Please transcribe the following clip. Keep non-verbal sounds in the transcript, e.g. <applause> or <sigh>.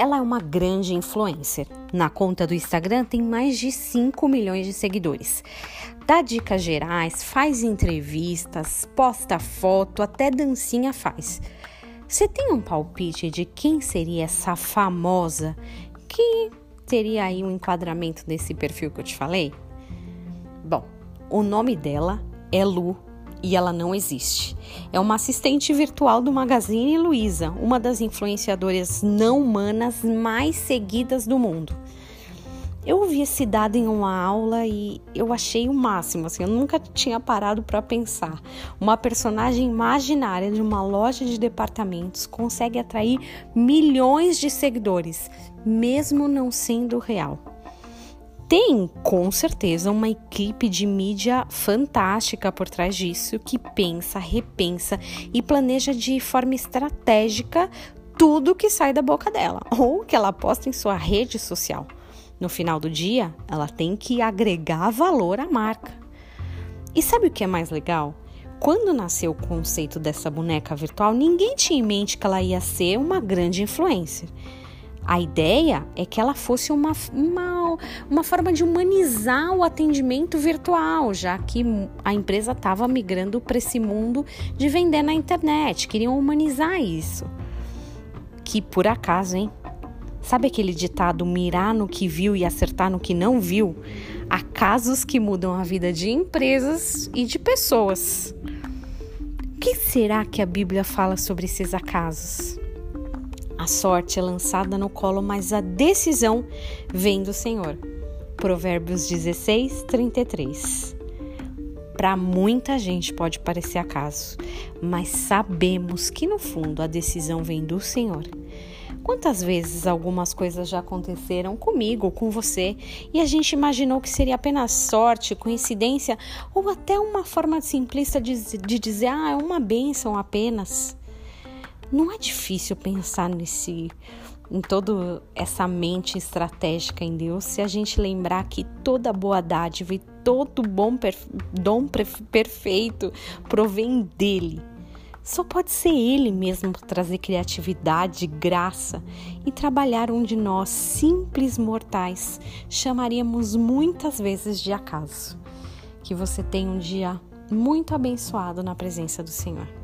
Ela é uma grande influencer. Na conta do Instagram tem mais de 5 milhões de seguidores. Dá dicas gerais, faz entrevistas, posta foto, até dancinha faz. Você tem um palpite de quem seria essa famosa que teria aí um enquadramento nesse perfil que eu te falei? Bom, o nome dela é Lu e ela não existe. É uma assistente virtual do Magazine Luiza, uma das influenciadoras não humanas mais seguidas do mundo. Eu ouvi esse dado em uma aula e eu achei o máximo, assim, eu nunca tinha parado para pensar. Uma personagem imaginária de uma loja de departamentos consegue atrair milhões de seguidores, mesmo não sendo real tem com certeza uma equipe de mídia fantástica por trás disso que pensa, repensa e planeja de forma estratégica tudo que sai da boca dela <laughs> ou que ela posta em sua rede social. No final do dia, ela tem que agregar valor à marca. E sabe o que é mais legal? Quando nasceu o conceito dessa boneca virtual, ninguém tinha em mente que ela ia ser uma grande influencer. A ideia é que ela fosse uma, uma, uma forma de humanizar o atendimento virtual, já que a empresa estava migrando para esse mundo de vender na internet, queriam humanizar isso. Que por acaso, hein? Sabe aquele ditado mirar no que viu e acertar no que não viu? Há casos que mudam a vida de empresas e de pessoas. O que será que a Bíblia fala sobre esses acasos? A sorte é lançada no colo, mas a decisão vem do Senhor. Provérbios 16, 33. Para muita gente pode parecer acaso, mas sabemos que no fundo a decisão vem do Senhor. Quantas vezes algumas coisas já aconteceram comigo com você e a gente imaginou que seria apenas sorte, coincidência ou até uma forma simplista de, de dizer, ah, é uma bênção apenas? Não é difícil pensar nesse em toda essa mente estratégica em Deus se a gente lembrar que toda boa dádiva e todo bom dom perfeito provém dele. Só pode ser ele mesmo trazer criatividade, graça e trabalhar onde nós, simples mortais, chamaríamos muitas vezes de acaso. Que você tenha um dia muito abençoado na presença do Senhor.